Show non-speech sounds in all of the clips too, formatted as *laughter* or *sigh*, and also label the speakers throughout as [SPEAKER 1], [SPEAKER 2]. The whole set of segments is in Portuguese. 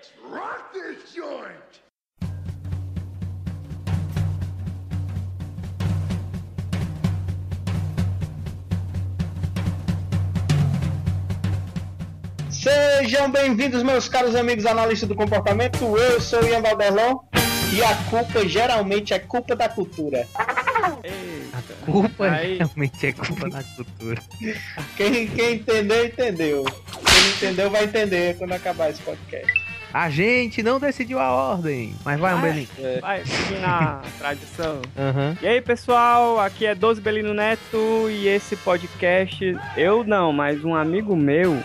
[SPEAKER 1] Let's rock this joint!
[SPEAKER 2] Sejam bem-vindos, meus caros amigos analistas do comportamento. Eu sou o Ian Valderlon e a culpa geralmente é culpa da cultura.
[SPEAKER 3] A culpa
[SPEAKER 4] Aí.
[SPEAKER 3] realmente é culpa da cultura.
[SPEAKER 2] Quem, quem entendeu, entendeu. Quem não entendeu, vai entender quando acabar esse podcast.
[SPEAKER 3] A gente não decidiu a ordem. Mas vai, um belinho.
[SPEAKER 4] Vai, seguindo a tradição.
[SPEAKER 3] Aham.
[SPEAKER 4] E aí, pessoal, aqui é 12 Belino Neto e esse podcast, eu não, mas um amigo meu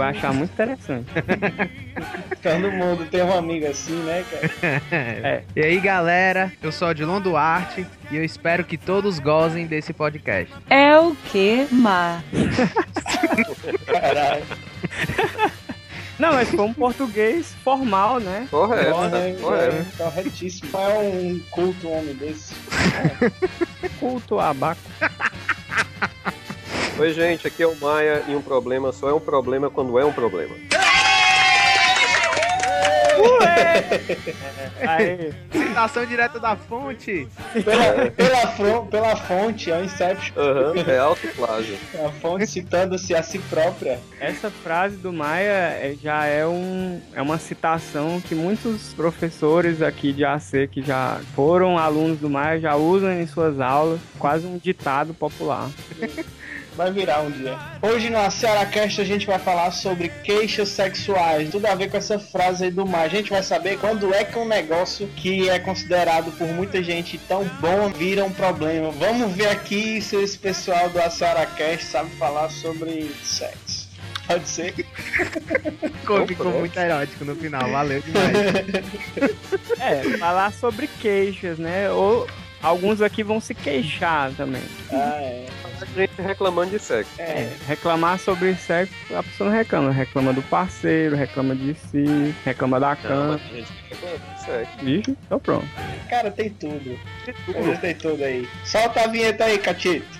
[SPEAKER 4] vai achar muito interessante. *laughs*
[SPEAKER 2] Todo mundo tem um amigo assim, né, cara? *laughs*
[SPEAKER 4] É.
[SPEAKER 3] E aí, galera, eu sou Odilon Duarte e eu espero que todos gozem desse podcast.
[SPEAKER 5] É o que, Má? *laughs*
[SPEAKER 2] Caralho.
[SPEAKER 4] Não, mas foi um português formal, né?
[SPEAKER 6] Correto,
[SPEAKER 2] é,
[SPEAKER 6] correto.
[SPEAKER 2] corretíssimo. Não é um culto um homem desse. *laughs*
[SPEAKER 4] Culto abaco.
[SPEAKER 6] Oi, gente, aqui é o Maia e um problema só é um problema quando é um problema.
[SPEAKER 3] Citação direta da fonte.
[SPEAKER 2] Pela, pela, fron- pela fonte, é o Inception.
[SPEAKER 6] Aham, é autoplágio.
[SPEAKER 2] A fonte citando-se a si própria.
[SPEAKER 4] essa frase do Maia é- já é, um, é uma citação que muitos professores aqui de AC que já foram alunos do Maia já usam em suas aulas, quase um ditado popular. *laughs*
[SPEAKER 2] Vai virar um dia. Hoje no Cearacast a gente vai falar sobre queixas sexuais. Tudo a ver com essa frase aí do mar. A gente vai saber quando é que um negócio que é considerado por muita gente tão bom vira um problema. Vamos ver aqui se esse pessoal do Cearacast sabe falar sobre sexo. Pode ser? *laughs*
[SPEAKER 3] Ficou, ficou muito erótico no final, valeu demais. *laughs*
[SPEAKER 4] É, falar sobre queixas, né? Ou alguns aqui vão se queixar também.
[SPEAKER 2] Ah, é.
[SPEAKER 6] A gente reclamando de sexo.
[SPEAKER 2] É.
[SPEAKER 4] É, reclamar sobre sexo, a pessoa não reclama. Reclama do parceiro, reclama de si, reclama da
[SPEAKER 6] Não,
[SPEAKER 4] cama.
[SPEAKER 6] mas a gente reclama de sexo.
[SPEAKER 4] Vixe, então pronto.
[SPEAKER 2] Cara, tem tudo.
[SPEAKER 6] De tudo.
[SPEAKER 2] Tem tudo aí. Solta a vinheta aí, Catito.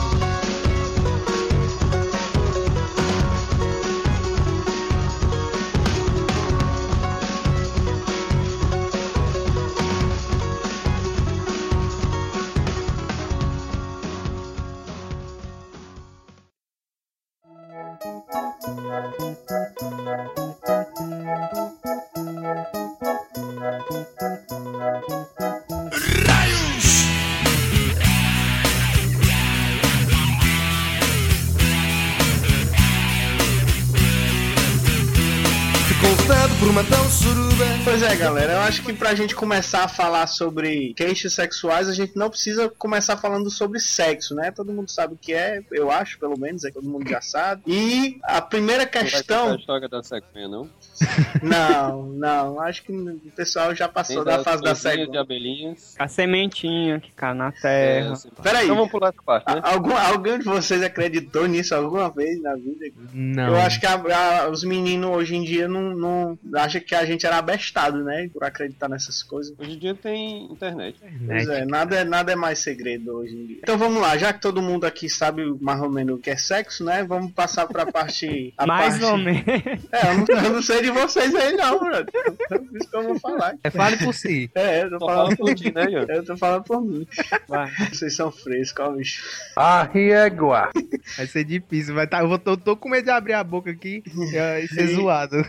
[SPEAKER 2] Galera, eu acho que pra gente começar a falar sobre queixas sexuais, a gente não precisa começar falando sobre sexo, né? Todo mundo sabe o que é, eu acho, pelo menos, é todo mundo já sabe. E a primeira
[SPEAKER 6] Não vai a
[SPEAKER 2] questão.
[SPEAKER 6] história da não? *laughs*
[SPEAKER 2] Não, não, acho que o pessoal já passou da fase da
[SPEAKER 6] florzinhas de abelhinhas.
[SPEAKER 4] A sementinha que cai na terra.
[SPEAKER 6] É,
[SPEAKER 2] Peraí.
[SPEAKER 6] Então vamos pular essa parte, né?
[SPEAKER 2] Algum, algum de vocês acreditou nisso alguma vez na vida?
[SPEAKER 3] Não.
[SPEAKER 2] Eu acho que a- a- os meninos hoje em dia não, não acham que a gente era abestado, né? Por acreditar nessas coisas.
[SPEAKER 6] Hoje em dia tem internet.
[SPEAKER 2] Pois é, nada, é- nada é mais segredo hoje em dia. Então vamos lá, já que todo mundo aqui sabe mais ou menos o que é sexo, né? Vamos passar pra parte. a *laughs*
[SPEAKER 4] Mais
[SPEAKER 2] parte-
[SPEAKER 4] ou menos.
[SPEAKER 2] É, eu não, eu não sei de vocês aí não, brother. Por isso que eu vou falar.
[SPEAKER 3] É fale por si.
[SPEAKER 2] É, eu tô
[SPEAKER 6] Só
[SPEAKER 2] falando
[SPEAKER 6] fala
[SPEAKER 2] por
[SPEAKER 6] ti, né, Ian?
[SPEAKER 2] Eu tô falando por mim.
[SPEAKER 4] Vai.
[SPEAKER 2] Vocês são frescos, ó, bicho.
[SPEAKER 6] Arriégua.
[SPEAKER 3] Vai ser difícil. Vai tá, eu vou, tô, tô com medo de abrir a boca aqui e, e ser zoado.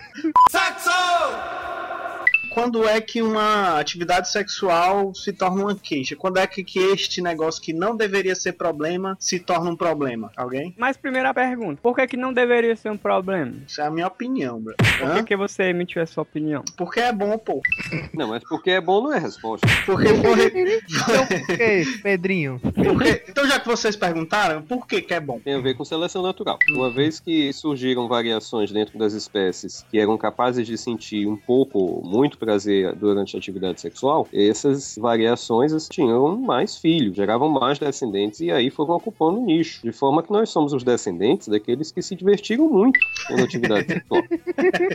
[SPEAKER 2] Quando é que uma atividade sexual se torna uma queixa? Quando é que, que este negócio que não deveria ser problema se torna um problema? Alguém?
[SPEAKER 4] Mas primeira pergunta, por que, que não deveria ser um problema?
[SPEAKER 2] Isso é a minha opinião, bro.
[SPEAKER 4] Por que,
[SPEAKER 2] Hã?
[SPEAKER 4] que você emitiu essa opinião?
[SPEAKER 2] Porque é bom, pô.
[SPEAKER 6] Não, mas porque é bom não é resposta.
[SPEAKER 2] Porque, porque, *laughs*
[SPEAKER 3] Então por que, Pedrinho?
[SPEAKER 2] porque- então já que vocês perguntaram, por que que é bom?
[SPEAKER 6] Tem a ver com seleção natural. Uma vez que surgiram variações dentro das espécies que eram capazes de sentir um pouco, muito prazer durante a atividade sexual, essas variações assim, tinham mais filhos, geravam mais descendentes e aí foram ocupando o nicho. De forma que nós somos os descendentes daqueles que se divertiram muito com a atividade sexual. *laughs*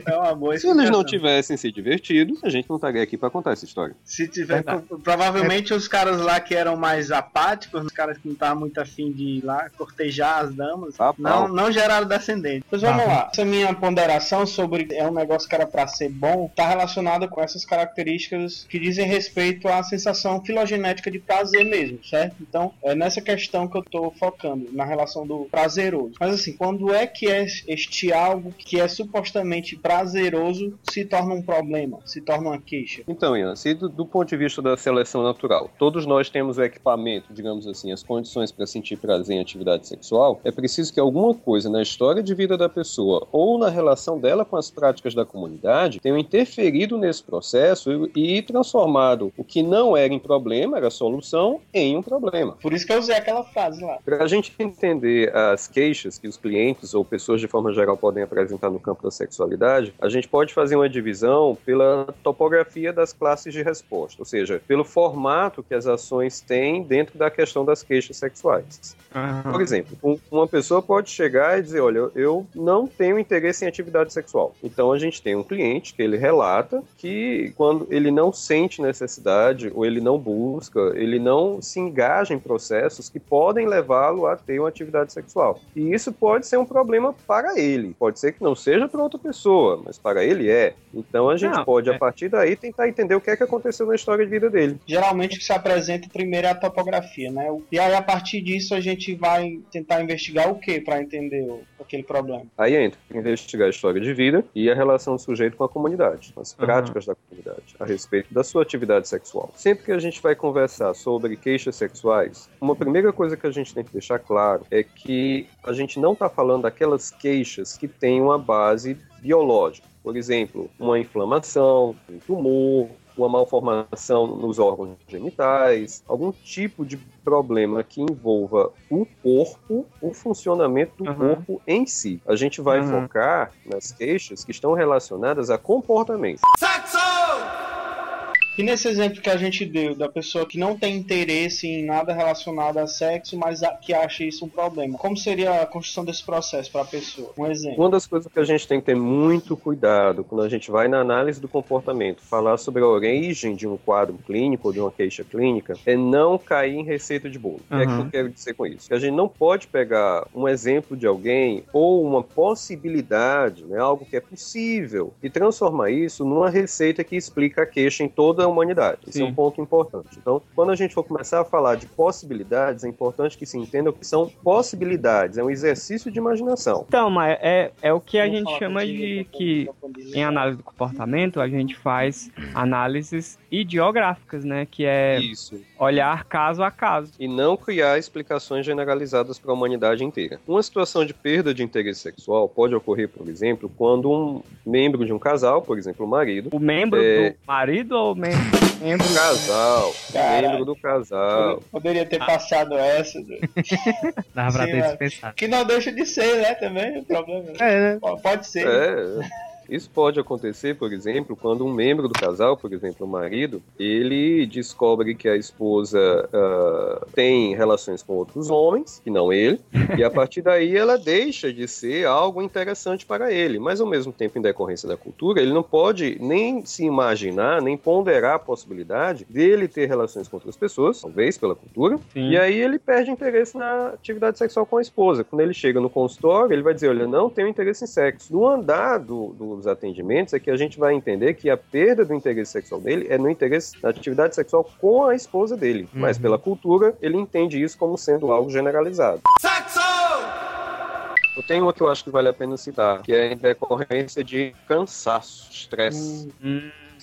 [SPEAKER 2] É uma boa
[SPEAKER 6] Se eles não tivessem se divertido, a gente não estaria aqui para contar essa história.
[SPEAKER 2] Se tiver, pro- provavelmente os caras lá que eram mais apáticos, os caras que não estavam muito afim de ir lá cortejar as damas,
[SPEAKER 6] Ah,
[SPEAKER 2] não, não geraram descendente. Pois vamos lá. Essa minha ponderação sobre é um negócio que era pra ser bom, tá relacionada com essas características que dizem respeito à sensação filogenética de prazer mesmo, certo? Então, é nessa questão que eu tô focando, na relação do prazeroso. Mas assim, quando é que é este algo que é supostamente prazeroso se torna um problema, se torna uma queixa?
[SPEAKER 6] Então, Ian, se do, do ponto de vista da seleção natural, todos nós temos o equipamento, digamos assim, as condições para sentir prazer em atividade sexual, é preciso que alguma coisa na história de vida da pessoa ou na relação dela com as práticas da comunidade tenham interferido nesse processo e, e transformado o que não era em problema, era solução, em um problema.
[SPEAKER 2] Por isso que eu usei aquela frase lá.
[SPEAKER 6] Para a gente entender as queixas que os clientes ou pessoas de forma geral podem apresentar no campo da sexualidade, a gente pode fazer uma divisão pela topografia das classes de resposta, ou seja, pelo formato que as ações têm dentro da questão das queixas sexuais. Por exemplo, um- uma pessoa pode chegar e dizer: Olha, eu não tenho interesse em atividade sexual. Então a gente tem um cliente que ele relata que quando ele não sente necessidade ou ele não busca, ele não se engaja em processos que podem levá-lo a ter uma atividade sexual. E isso pode ser um problema para ele. Pode ser que não seja para outra pessoa, mas para ele é. Então a gente
[SPEAKER 4] Não,
[SPEAKER 6] pode,
[SPEAKER 4] é-
[SPEAKER 6] a partir daí, tentar entender o que é que aconteceu na história de vida dele.
[SPEAKER 2] Geralmente o que se apresenta primeiro é a topografia, né? E aí a partir disso a gente vai tentar investigar o que para entender aquele problema.
[SPEAKER 6] Aí entra investigar a história de vida e a relação do sujeito com a comunidade, as práticas da comunidade, a respeito da sua atividade sexual. Sempre que a gente vai conversar sobre queixas sexuais, uma primeira coisa que a gente tem que deixar claro é que a gente não está falando daquelas queixas que têm uma base biológica. Por exemplo, uma inflamação, um tumor, uma malformação nos órgãos genitais, algum tipo de problema que envolva o corpo, o funcionamento do
[SPEAKER 4] Aham.
[SPEAKER 6] corpo em si. A gente vai
[SPEAKER 4] Aham.
[SPEAKER 6] focar nas queixas que estão relacionadas a comportamento.
[SPEAKER 2] E nesse exemplo que a gente deu da pessoa que não tem interesse em nada relacionado a sexo, mas a- que acha isso um problema, como seria a construção desse processo para a pessoa? Um exemplo.
[SPEAKER 6] Uma das coisas que a gente tem que ter muito cuidado quando a gente vai na análise do comportamento, falar sobre a origem de um quadro clínico ou de uma queixa clínica, é não cair em receita de bolo. O que é que
[SPEAKER 4] Uhum.
[SPEAKER 6] eu quero dizer com isso? Que a gente não pode pegar um exemplo de alguém ou uma possibilidade, né, algo que é possível, e transformar isso numa receita que explica a queixa em toda a humanidade. Esse é
[SPEAKER 4] Sim.
[SPEAKER 6] um ponto importante. Então, quando a gente for começar a falar de possibilidades, é importante que se entenda o que são possibilidades. É um exercício de imaginação.
[SPEAKER 4] Então, mas é, é o que a gente chama de que em análise do comportamento a gente faz análises ideográficas, né? Que é
[SPEAKER 6] Isso.
[SPEAKER 4] olhar caso a caso.
[SPEAKER 6] e não criar explicações generalizadas para a humanidade inteira. Uma situação de perda de interesse sexual pode ocorrer, por exemplo, quando um membro de um casal, por exemplo, o marido,
[SPEAKER 4] O membro
[SPEAKER 6] É.
[SPEAKER 4] do marido ou o mem membro
[SPEAKER 6] um casal, membro do casal,
[SPEAKER 2] Poderia ter passado essa. né? *laughs*
[SPEAKER 3] Dava pra ter dispensado.
[SPEAKER 2] Que não deixa de ser, né? Também o problema.
[SPEAKER 3] É, né?
[SPEAKER 2] Pode ser.
[SPEAKER 6] É, isso pode acontecer, por exemplo, quando um membro do casal, por exemplo, o marido, ele descobre que a esposa ah, tem relações com outros homens, que não ele, e a partir daí ela deixa de ser algo interessante para ele. Mas ao mesmo tempo, em decorrência da cultura, ele não pode nem se imaginar, nem ponderar a possibilidade dele ter relações com outras pessoas, talvez pela cultura,
[SPEAKER 4] Sim.
[SPEAKER 6] e aí ele perde interesse na atividade sexual com a esposa. Quando ele chega no consultório, ele vai dizer: Olha, não tenho interesse em sexo. No andar do- dos atendimentos é que a gente vai entender que a perda do interesse sexual dele é no interesse na atividade sexual com a esposa dele. Mas
[SPEAKER 3] Uhum.
[SPEAKER 6] pela cultura, ele entende isso como sendo algo generalizado. Eu tenho uma que eu acho que vale a pena citar, que é em decorrência de cansaço, estresse.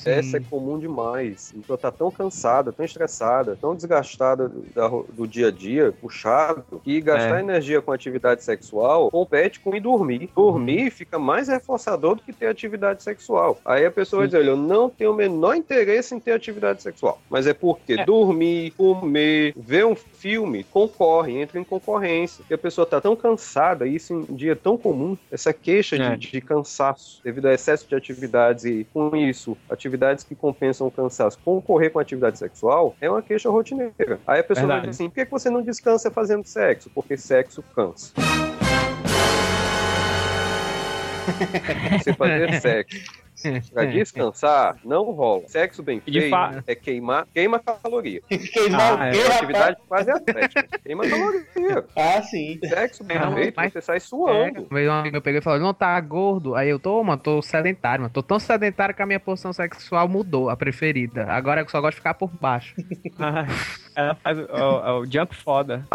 [SPEAKER 4] Hum,
[SPEAKER 6] Essa é comum demais. A pessoa tá tão cansada, tão estressada, tão desgastada do, do dia a dia, puxado, que gastar
[SPEAKER 4] É.
[SPEAKER 6] energia com atividade sexual compete com ir dormir. Dormir fica mais reforçador do que ter atividade sexual. Aí a pessoa vai dizer, olha, eu não tenho o menor interesse em ter atividade sexual. Mas é porque
[SPEAKER 4] É.
[SPEAKER 6] dormir, comer, ver um filme, concorre, entra em concorrência. Porque a pessoa tá tão cansada, e isso em dia tão comum, essa queixa
[SPEAKER 4] É.
[SPEAKER 6] de, de cansaço devido ao excesso de atividades e com isso, atividades que compensam o cansaço, concorrer com a atividade sexual, é uma queixa rotineira. Aí a pessoa vai
[SPEAKER 4] Verdade.
[SPEAKER 6] dizer assim: por que você não descansa fazendo sexo? Porque sexo cansa. *laughs* Você fazer sexo pra *laughs* descansar não rola. Sexo bem feito
[SPEAKER 4] fa-
[SPEAKER 6] é queimar, queima caloria. *laughs*
[SPEAKER 2] Queimar
[SPEAKER 4] Ah,
[SPEAKER 2] o
[SPEAKER 4] é
[SPEAKER 2] quê,
[SPEAKER 6] É uma atividade quase atlética. Queima caloria.
[SPEAKER 2] Ah, sim.
[SPEAKER 6] Sexo bem
[SPEAKER 3] Não,
[SPEAKER 6] feito,
[SPEAKER 3] mas-
[SPEAKER 6] você sai
[SPEAKER 3] É,
[SPEAKER 6] suando.
[SPEAKER 3] veio um amigo meu pegou e falou, não, tá gordo. Aí eu tô, mano, tô sedentário, mano. Tô tão sedentário que a minha posição sexual mudou, a preferida. Agora eu só gosto de ficar por baixo. *laughs*
[SPEAKER 4] Ah, Ela faz o, o- o jump foda.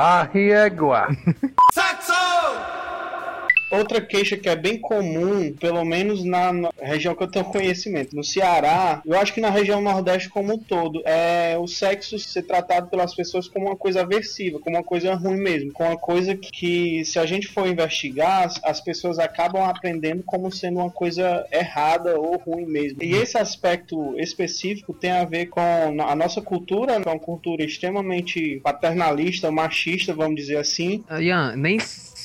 [SPEAKER 2] Outra queixa que é bem comum, pelo menos na, região que eu tenho conhecimento, no Ceará, eu acho que na região Nordeste como um todo, é o sexo ser tratado pelas pessoas como uma coisa aversiva, como uma coisa ruim mesmo, como uma coisa que, se a gente for investigar, as, as pessoas acabam aprendendo como sendo uma coisa errada ou ruim mesmo. E esse aspecto específico tem a ver com a nossa cultura, que é uma cultura extremamente paternalista, machista, vamos dizer assim,
[SPEAKER 3] Ah, Ian, nem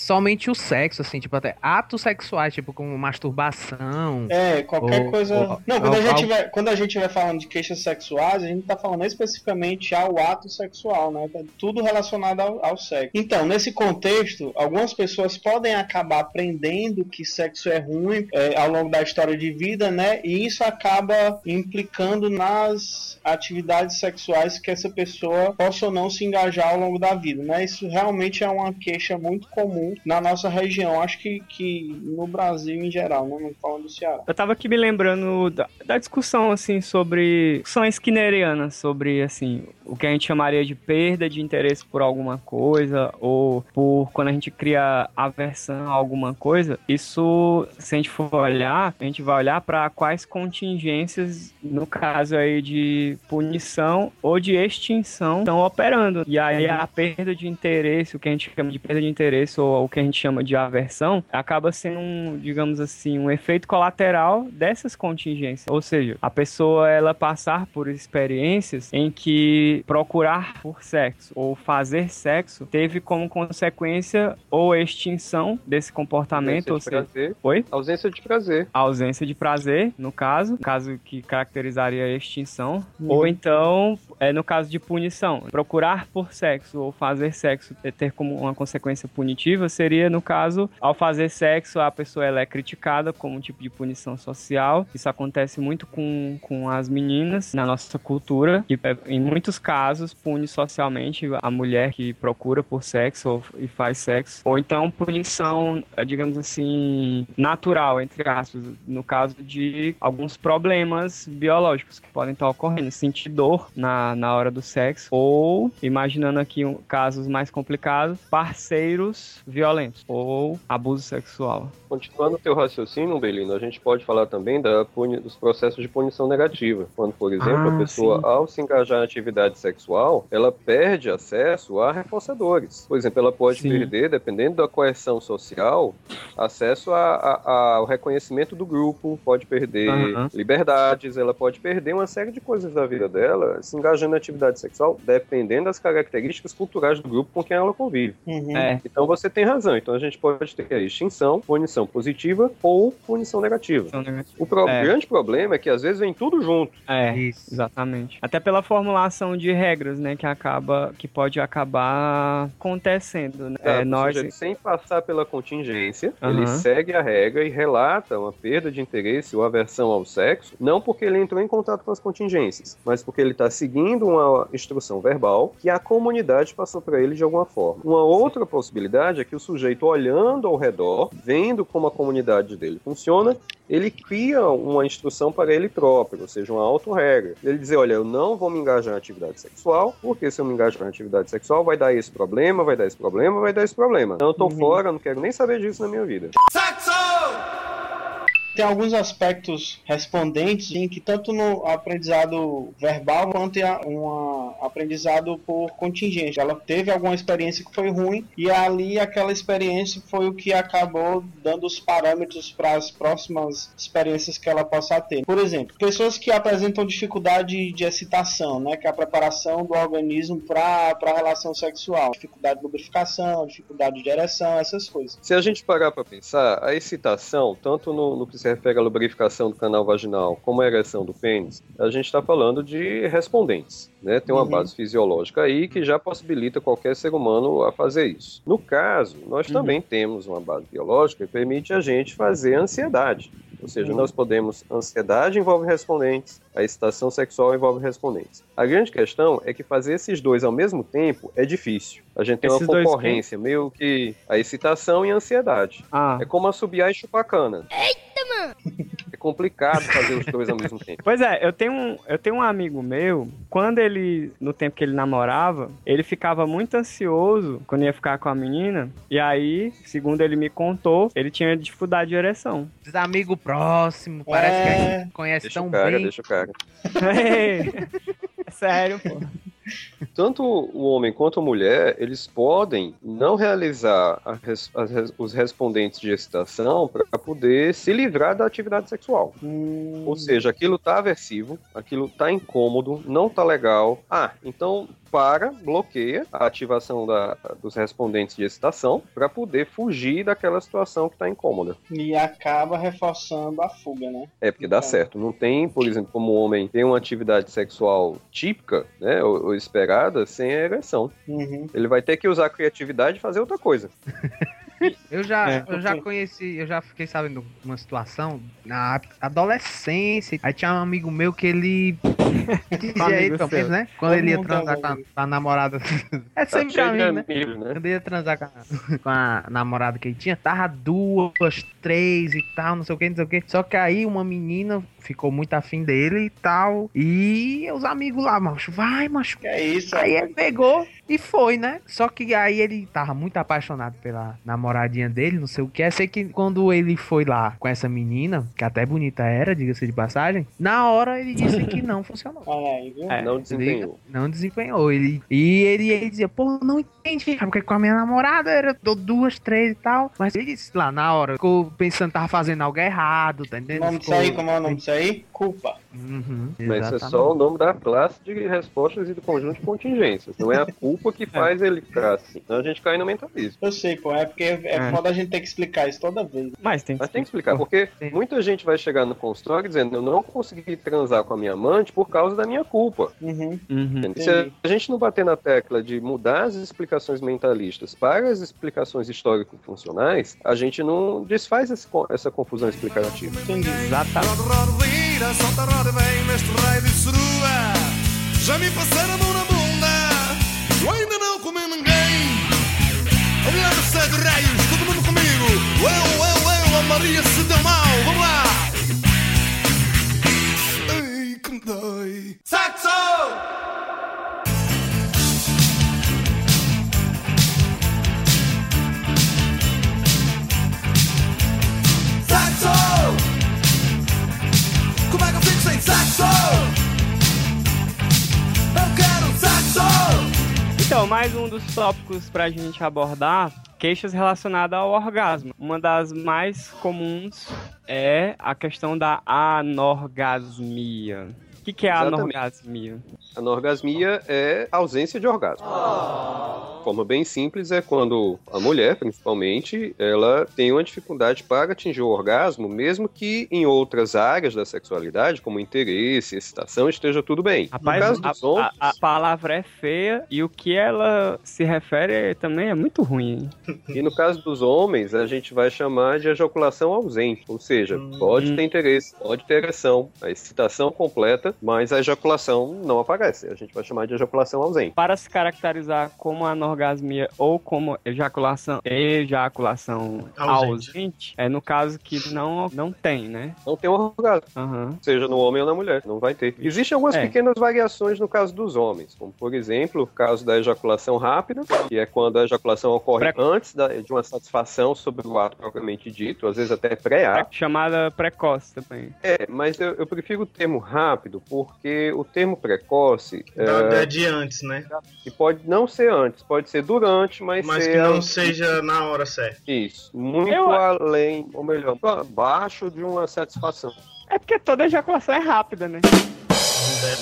[SPEAKER 3] somente o sexo, assim, tipo, até atos sexuais, tipo, como masturbação.
[SPEAKER 2] É, qualquer
[SPEAKER 3] Ou-
[SPEAKER 2] coisa.
[SPEAKER 3] ou-
[SPEAKER 2] não, quando a,
[SPEAKER 3] ou-
[SPEAKER 2] gente
[SPEAKER 3] ou-
[SPEAKER 2] vai, quando a gente vai falando de queixas sexuais, a gente tá falando especificamente ao ato sexual, né? Tá Tudo relacionado ao, ao sexo. Então, nesse contexto, algumas pessoas podem acabar aprendendo que sexo é ruim é, ao longo da história de vida, né? E isso acaba implicando nas atividades sexuais que essa pessoa possa ou não se engajar ao longo da vida, né? Isso realmente é uma queixa muito comum na nossa região. Acho que, que no Brasil em geral, né? Não falando do Ceará.
[SPEAKER 4] Eu tava aqui me lembrando da, da discussão, assim, sobre. discussão skinneriana, sobre, assim, o que a gente chamaria de perda de interesse por alguma coisa, ou por quando a gente cria aversão a alguma coisa. Isso, se a gente for olhar, a gente vai olhar para quais contingências, no caso aí de punição ou de extinção, estão operando. E aí a perda de interesse, o que a gente chama de perda de interesse, ou o que a gente chama de aversão, acaba sendo um, digamos assim, um efeito colateral dessas contingências. Ou seja, a pessoa ela passar por experiências em que procurar por sexo ou fazer sexo teve como consequência ou extinção desse comportamento, ou
[SPEAKER 6] Ausência de
[SPEAKER 4] seja,
[SPEAKER 6] prazer.
[SPEAKER 4] Oi?
[SPEAKER 6] Ausência de prazer.
[SPEAKER 4] a ausência de prazer, no caso, caso que caracterizaria a extinção,
[SPEAKER 2] Uhum.
[SPEAKER 4] ou então, é, no caso de punição, procurar por sexo ou fazer sexo ter como uma consequência punitiva seria, no caso, ao fazer sexo, a pessoa ela é criticada como um tipo de punição social. Isso acontece muito com, com as meninas na nossa cultura, que é, em muitos casos pune socialmente a mulher que procura por sexo ou, e faz sexo, ou então punição, digamos assim, natural, entre aspas, no caso de alguns problemas biológicos que podem estar ocorrendo, sentir dor na, na hora do sexo, ou, imaginando aqui um, casos mais complicados, parceiros violentos ou abuso sexual.
[SPEAKER 6] Continuando o teu raciocínio, Belino, a gente pode falar também da dos processos de punição negativa. Quando, por exemplo,
[SPEAKER 4] Ah,
[SPEAKER 6] a pessoa,
[SPEAKER 4] sim.
[SPEAKER 6] ao se engajar em atividade sexual, ela perde acesso a reforçadores. Por exemplo, ela pode
[SPEAKER 4] Sim.
[SPEAKER 6] perder, dependendo da coerção social, acesso a- a- ao reconhecimento do grupo, pode perder liberdades, ela pode perder uma série de coisas da vida dela se engajando em atividade sexual, dependendo das características culturais do grupo com quem ela convive.
[SPEAKER 2] Uhum.
[SPEAKER 4] É,
[SPEAKER 6] Então você tem razão. Então a gente pode ter a extinção, punição positiva ou punição negativa. O pro-
[SPEAKER 4] É.
[SPEAKER 6] grande problema é que às vezes vem tudo junto.
[SPEAKER 4] É,
[SPEAKER 3] Isso.
[SPEAKER 4] exatamente. Até pela formulação de regras, né, que acaba, que pode acabar acontecendo, né?
[SPEAKER 6] Tá?
[SPEAKER 4] É,
[SPEAKER 6] O
[SPEAKER 4] nós,
[SPEAKER 6] sujeito, sem passar pela contingência, ele segue a regra e relata uma perda de interesse ou aversão ao sexo, não porque ele entrou em contato com as contingências, mas porque ele está seguindo uma instrução verbal que a comunidade passou para ele de alguma forma. Uma outra possibilidade é que o sujeito, olhando ao redor, vendo como a comunidade dele funciona, ele cria uma instrução para ele próprio, ou seja, uma autorregra. Ele dizer, olha, eu não vou me engajar em atividade sexual, porque se eu me engajar em atividade sexual vai dar esse problema, vai dar esse problema, vai dar esse problema. Então eu tô
[SPEAKER 2] Uhum.
[SPEAKER 6] fora, não quero nem saber disso na minha vida.
[SPEAKER 2] Tem alguns aspectos respondentes em que tanto no aprendizado verbal quanto em um aprendizado por contingência. Ela teve alguma experiência que foi ruim e ali aquela experiência foi o que acabou dando os parâmetros para as próximas experiências que ela possa ter. Por exemplo, pessoas que apresentam dificuldade de excitação, né, que é a preparação do organismo para a relação sexual, dificuldade de lubrificação, dificuldade de ereção, essas coisas.
[SPEAKER 6] Se a gente parar para pensar, a excitação, tanto no, no se refere à lubrificação do canal vaginal como a ereção do pênis, a gente está falando de respondentes. Né? Tem uma
[SPEAKER 2] Uhum.
[SPEAKER 6] base fisiológica aí que já possibilita qualquer ser humano a fazer isso. No caso, nós
[SPEAKER 2] Uhum.
[SPEAKER 6] também temos uma base biológica que permite a gente fazer ansiedade. Ou seja,
[SPEAKER 2] Uhum.
[SPEAKER 6] nós podemos. Ansiedade envolve respondentes, a excitação sexual envolve respondentes. A grande questão é que fazer esses dois ao mesmo tempo é difícil. A gente tem
[SPEAKER 4] Esses
[SPEAKER 6] uma
[SPEAKER 4] dois
[SPEAKER 6] concorrência, meio que a excitação e a ansiedade.
[SPEAKER 4] Ah.
[SPEAKER 6] É como assobiar e chupar cana. Eita! É complicado fazer os dois ao mesmo tempo.
[SPEAKER 4] Pois é, eu tenho, um, eu tenho um amigo meu, quando ele, no tempo que ele namorava, ele ficava muito ansioso quando ia ficar com a menina, e aí, segundo ele me contou, ele tinha dificuldade de ereção.
[SPEAKER 3] Os amigos próximos, parece que a
[SPEAKER 2] É.
[SPEAKER 3] gente conhece
[SPEAKER 6] Deixa
[SPEAKER 3] tão
[SPEAKER 6] o cara,
[SPEAKER 3] bem.
[SPEAKER 6] deixa o cara. *laughs*
[SPEAKER 4] é sério, pô.
[SPEAKER 6] Tanto o homem quanto a mulher, eles podem não realizar res- os respondentes de excitação para poder se livrar da atividade sexual.
[SPEAKER 2] Hum,
[SPEAKER 6] Ou seja, aquilo tá aversivo, aquilo tá incômodo, não tá legal. Ah, então para, bloqueia a ativação da- dos respondentes de excitação para poder fugir daquela situação que tá incômoda.
[SPEAKER 2] E acaba reforçando a fuga, né?
[SPEAKER 6] É porque dá
[SPEAKER 2] Então.
[SPEAKER 6] certo. Não tem, por exemplo, como o homem tem uma atividade sexual típica, né, ou, ou esperada, sem a ereção.
[SPEAKER 2] Uhum.
[SPEAKER 6] Ele vai ter que usar a criatividade e fazer outra coisa. *laughs*
[SPEAKER 3] Eu já,
[SPEAKER 4] É.
[SPEAKER 3] eu já conheci, eu já fiquei sabendo de uma situação na adolescência. Aí tinha um amigo meu que ele. *laughs* dizia aí, menos, né? Quando
[SPEAKER 2] Todo
[SPEAKER 3] ele ia
[SPEAKER 2] um
[SPEAKER 3] transar com a, com a namorada. *laughs* é
[SPEAKER 6] Tá
[SPEAKER 3] sempre
[SPEAKER 6] de
[SPEAKER 3] amigo, né?
[SPEAKER 6] né?
[SPEAKER 3] Quando ele ia transar com a, com a namorada que ele tinha, tava duas, três e tal, não sei o que, não sei o que. Só que aí uma menina ficou muito afim dele e tal. E os amigos lá, macho, vai, macho.
[SPEAKER 2] Que é isso?
[SPEAKER 3] Aí
[SPEAKER 2] rapaz?
[SPEAKER 3] ele pegou e foi, né? Só que aí ele tava muito apaixonado pela namoradinha dele, não sei o que. É sei que quando ele foi lá com essa menina, que até bonita era, diga-se de passagem, na hora ele disse que não *laughs* funcionou.
[SPEAKER 2] Viu?
[SPEAKER 4] É.
[SPEAKER 6] Não desempenhou.
[SPEAKER 3] Não desempenhou. Ele, e ele, ele dizia, pô, não entendi, cara, porque com a minha namorada era duas, três e tal. Mas ele disse lá na hora, ficou pensando que tava fazendo algo errado, tá
[SPEAKER 2] O
[SPEAKER 3] entendendo?
[SPEAKER 2] nome disso
[SPEAKER 3] Ficou-
[SPEAKER 2] aí, como é o nome disso aí? Culpa.
[SPEAKER 3] Uhum,
[SPEAKER 6] Mas isso é só o nome da classe de respostas e do conjunto de contingências. Não é a culpa que *laughs* faz ele ficar assim. Senão a gente cai no mentalismo.
[SPEAKER 2] Eu sei, pô, é porque é,
[SPEAKER 4] É.
[SPEAKER 2] foda a gente ter que explicar isso toda vez.
[SPEAKER 4] Mas tem que,
[SPEAKER 6] Mas tem que explicar, porque
[SPEAKER 3] Sim.
[SPEAKER 6] muita gente vai chegar no consultório dizendo eu não consegui transar com a minha amante por causa da minha culpa.
[SPEAKER 2] Uhum.
[SPEAKER 4] Uhum.
[SPEAKER 6] Se a gente não bater na tecla de mudar as explicações mentalistas para as explicações histórico-funcionais, a gente não desfaz esse essa confusão explicativa.
[SPEAKER 2] Entendi.
[SPEAKER 7] Já me passaram a mão na bunda, eu ainda não comi ninguém. Olhando-se de raios, todo mundo comigo. Eu, eu, eu, a Maria se deu mal, vamos lá. Ai, que me dói. Saxo!
[SPEAKER 4] Então, mais um dos tópicos pra gente abordar, queixas relacionadas ao orgasmo. Uma das mais comuns é a questão da anorgasmia. O que, que é a
[SPEAKER 6] Exatamente.
[SPEAKER 4] anorgasmia?
[SPEAKER 6] A anorgasmia é ausência de orgasmo. De forma bem simples, é quando a mulher, principalmente, ela tem uma dificuldade para atingir o orgasmo, mesmo que em outras áreas da sexualidade, como interesse, excitação, esteja tudo bem.
[SPEAKER 4] Rapaz,
[SPEAKER 6] no caso
[SPEAKER 4] a,
[SPEAKER 6] homens,
[SPEAKER 4] a- a palavra é feia e o que ela se refere também é muito ruim. hein?
[SPEAKER 6] E no caso dos homens, a gente vai chamar de ejaculação ausente. Ou seja, pode ter interesse, pode ter ereção, a excitação completa, mas a ejaculação não aparece. A gente vai chamar de ejaculação ausente.
[SPEAKER 4] Para se caracterizar como anorgasmia ou como ejaculação, ejaculação
[SPEAKER 2] Ausente.
[SPEAKER 4] ausente, é no caso que não, não tem, né?
[SPEAKER 6] Não tem orgasmo.
[SPEAKER 4] Aham.
[SPEAKER 6] seja no homem ou na mulher, não vai ter. Existem algumas
[SPEAKER 4] É.
[SPEAKER 6] pequenas variações no caso dos homens, como por exemplo o caso da ejaculação rápida, que é quando a ejaculação ocorre
[SPEAKER 4] Pre-
[SPEAKER 6] antes da- de uma satisfação sobre o ato propriamente dito, às vezes até pré-ato.
[SPEAKER 4] Chamada precoce também.
[SPEAKER 6] É, mas eu, eu prefiro o termo rápido, porque o termo precoce
[SPEAKER 2] Da,
[SPEAKER 6] é,
[SPEAKER 2] da de antes, né?
[SPEAKER 6] que pode não ser antes, pode ser durante, mas,
[SPEAKER 2] Mas
[SPEAKER 6] ser
[SPEAKER 2] que não seja na hora certa.
[SPEAKER 6] isso, muito
[SPEAKER 4] Eu-
[SPEAKER 6] além, ou melhor, abaixo de uma satisfação.
[SPEAKER 4] É porque toda ejaculação é rápida, né?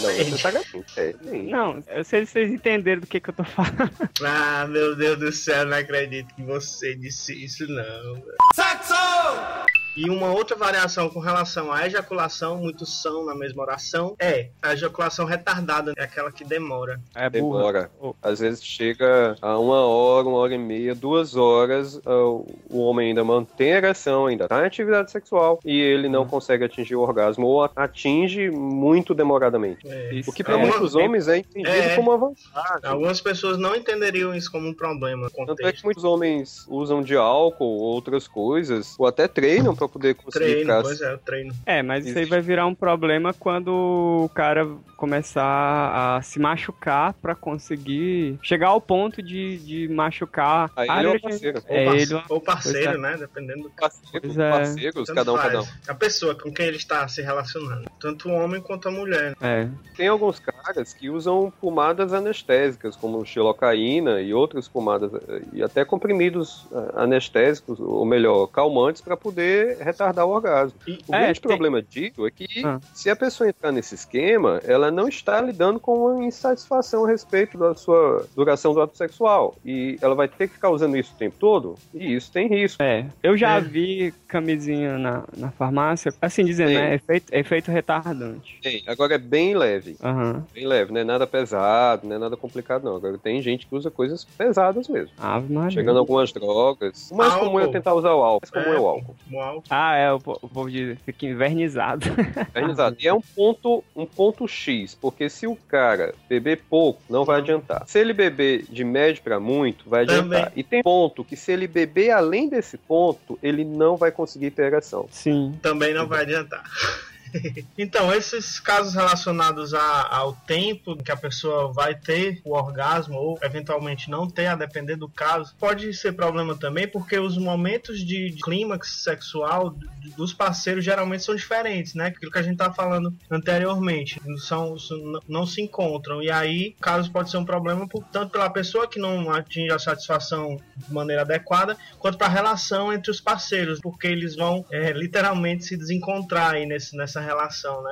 [SPEAKER 6] Não necessariamente. É.
[SPEAKER 4] Não, eu sei se vocês entenderam do que, que eu tô falando. *laughs*
[SPEAKER 2] Ah, meu Deus do céu, não acredito que você disse isso, não.
[SPEAKER 7] Saxo!
[SPEAKER 2] E uma outra variação com relação à ejaculação, muitos são na mesma oração, é a ejaculação retardada, é aquela que demora.
[SPEAKER 4] É burra.
[SPEAKER 6] Demora.
[SPEAKER 4] Oh.
[SPEAKER 6] Às vezes chega a uma hora, uma hora e meia, duas horas, ah, o homem ainda mantém a ereção, ainda tá em atividade sexual e ele não consegue atingir o orgasmo ou atinge muito demoradamente.
[SPEAKER 2] É.
[SPEAKER 4] Isso.
[SPEAKER 6] O que para
[SPEAKER 2] É.
[SPEAKER 6] muitos homens é entendido
[SPEAKER 2] É.
[SPEAKER 6] como uma vantagem.
[SPEAKER 2] Algumas pessoas não entenderiam isso como um problema.
[SPEAKER 6] Tanto é que muitos homens usam de álcool ou outras coisas, ou até treinam para poder conseguir
[SPEAKER 2] Treino,
[SPEAKER 6] ficar
[SPEAKER 2] pois é, o treino.
[SPEAKER 4] É, mas isso aí vai virar um problema quando o cara começar a se machucar pra conseguir chegar ao ponto de, de machucar.
[SPEAKER 6] Aí
[SPEAKER 4] Ah,
[SPEAKER 6] ele é o parceiro.
[SPEAKER 4] É
[SPEAKER 2] ou,
[SPEAKER 4] ele,
[SPEAKER 2] ou parceiro, né? Dependendo do
[SPEAKER 6] Parceiro,
[SPEAKER 4] Pois é.
[SPEAKER 6] parceiros,
[SPEAKER 2] Tanto
[SPEAKER 6] cada um,
[SPEAKER 2] faz.
[SPEAKER 6] cada um.
[SPEAKER 2] A pessoa com quem ele está se relacionando. Tanto o homem quanto a mulher.
[SPEAKER 4] é.
[SPEAKER 6] Tem alguns caras que usam pomadas anestésicas, como xilocaína e outras pomadas, eh, e até comprimidos eh, anestésicos, ou melhor, calmantes, para poder retardar o orgasmo.
[SPEAKER 2] E-
[SPEAKER 6] O
[SPEAKER 4] É,
[SPEAKER 6] grande
[SPEAKER 4] tem-
[SPEAKER 6] problema disso é que
[SPEAKER 4] Ah.
[SPEAKER 6] se a pessoa entrar nesse esquema, ela não está lidando com uma insatisfação a respeito da sua duração do ato sexual. E ela vai ter que ficar usando isso o tempo todo, e isso tem risco.
[SPEAKER 4] É, eu já
[SPEAKER 2] É.
[SPEAKER 4] vi camisinha na, na farmácia, assim dizendo,
[SPEAKER 6] Sim.
[SPEAKER 4] né? Efeito, efeito retardante.
[SPEAKER 6] Tem. Agora é bem leve.
[SPEAKER 4] Aham.
[SPEAKER 6] Bem leve, não é nada pesado, não é nada complicado, não. Agora tem gente que usa coisas pesadas mesmo.
[SPEAKER 4] Ave Maria.
[SPEAKER 6] Chegando algumas drogas. O mais comum é
[SPEAKER 2] Álcool.
[SPEAKER 6] tentar usar o álcool. O mais comum é,
[SPEAKER 2] É.
[SPEAKER 6] o álcool.
[SPEAKER 2] o álcool.
[SPEAKER 4] Ah, é, o, po- o povo diz, fica invernizado. *laughs*
[SPEAKER 6] Organizado. E é um *laughs* ponto, um ponto X, porque se o cara beber pouco, não vai adiantar. Se ele beber de médio pra muito, vai
[SPEAKER 2] Também.
[SPEAKER 6] adiantar. E tem ponto que se ele beber além desse ponto, ele não vai conseguir ter ereção.
[SPEAKER 4] Sim.
[SPEAKER 2] Também não vai adiantar. *laughs* *laughs* então, esses casos relacionados a- ao tempo que a pessoa vai ter o orgasmo ou eventualmente não ter, a depender do caso, pode ser problema também porque os momentos de, de clímax sexual dos parceiros geralmente são diferentes, né? Aquilo que a gente tá falando anteriormente, são, são- não se encontram. E aí, o caso pode ser um problema por- tanto pela pessoa que não atinge a satisfação de maneira adequada, quanto para a relação entre os parceiros, porque eles vão é, literalmente se desencontrar aí nesse, nessa relação, né?